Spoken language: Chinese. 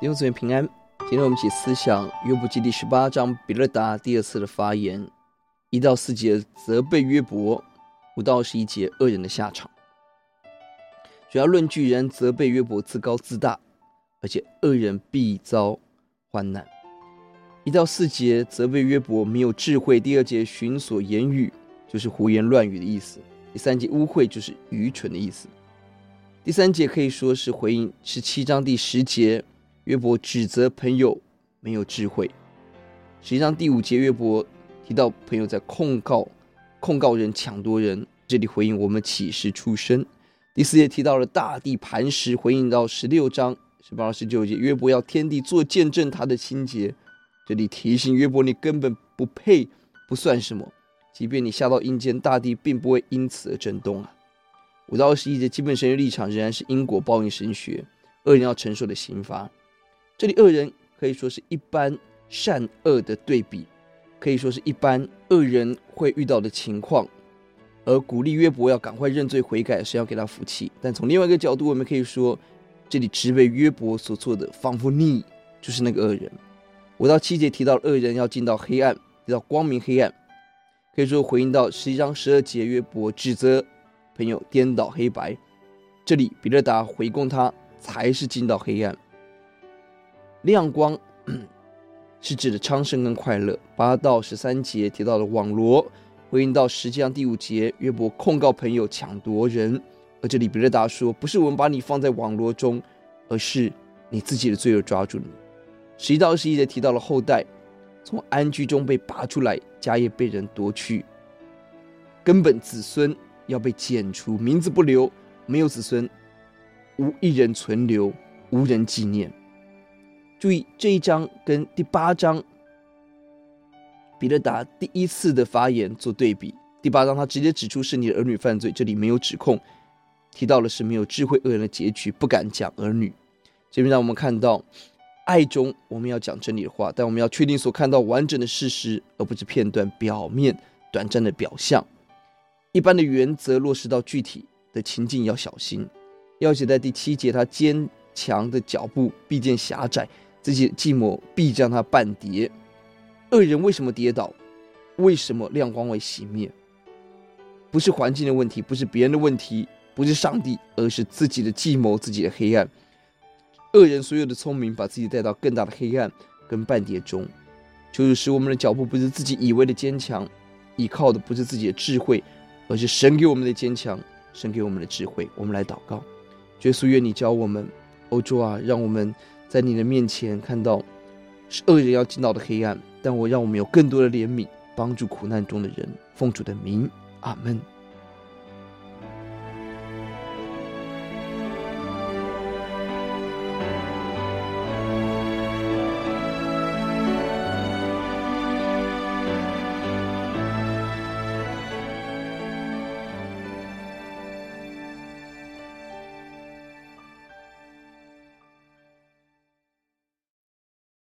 弟兄姊妹平安，今天我们一起思想约伯记第十八章比勒达第二次的发言，一到四节责备约伯，五到十一节恶人的下场。主要论据人责备约伯自高自大，而且恶人必遭患难。一到四节责备约伯没有智慧，第二节寻索言语就是胡言乱语的意思，第三节污秽就是愚蠢的意思。第三节可以说是回应十七章第十节。约伯指责朋友没有智慧。实际上，第五节约伯提到朋友在控告、控告人、抢夺人，这里回应我们启示出身。第四节提到了大地磐石，回应到十六章十八到十九节，约伯要天地做见证他的清洁。这里提醒约伯，你根本不配，不算什么。即便你下到阴间，大地并不会因此而震动啊。五到二十一节，基本神学立场仍然是因果报应神学，恶人要承受的刑罚。这里恶人可以说是一般善恶的对比，可以说是一般恶人会遇到的情况，而鼓励约伯要赶快认罪悔改，是要给他福气。但从另外一个角度，我们可以说，这里责备约伯所做的，仿佛你就是那个恶人。五到七节提到恶人要进到黑暗，提到光明黑暗，可以说回应到十一章十二节约伯指责朋友颠倒黑白，这里比勒达回供他才是进到黑暗。亮光 是指的昌盛跟快乐。八到十三节提到了网罗，回应到实际上第五节，约伯控告朋友抢夺人。而这里比勒达说，不是我们把你放在网罗中，而是你自己的罪恶抓住你。十一到二十一节提到了后代，从安居中被拔出来，家业被人夺去，根本子孙要被剪除，名字不留，没有子孙，无一人存留，无人纪念。注意这一章跟第八章，比勒达第一次的发言做对比。第八章他直接指出是你的儿女犯罪，这里没有指控，提到了是没有智慧恶人的结局，不敢讲儿女。这边让我们看到，爱中我们要讲真理的话，但我们要确定所看到完整的事实，而不是片段、表面、短暂的表象。一般的原则落实到具体的情境要小心。要写在第七节，他坚强的脚步必见狭窄。自己的计谋必将他绊跌。恶人为什么跌倒？为什么亮光会熄灭？不是环境的问题，不是别人的问题，不是上帝，而是自己的计谋，自己的黑暗。恶人所有的聪明，把自己带到更大的黑暗跟绊跌中。就是使我们的脚步不是自己以为的坚强，依靠的不是自己的智慧，而是神给我们的坚强，神给我们的智慧。我们来祷告，耶稣，愿你教我们，欧洲啊，让我们。在你的面前看到是恶人要进到的黑暗，但我让我们有更多的怜悯，帮助苦难中的人。奉主的名，阿门。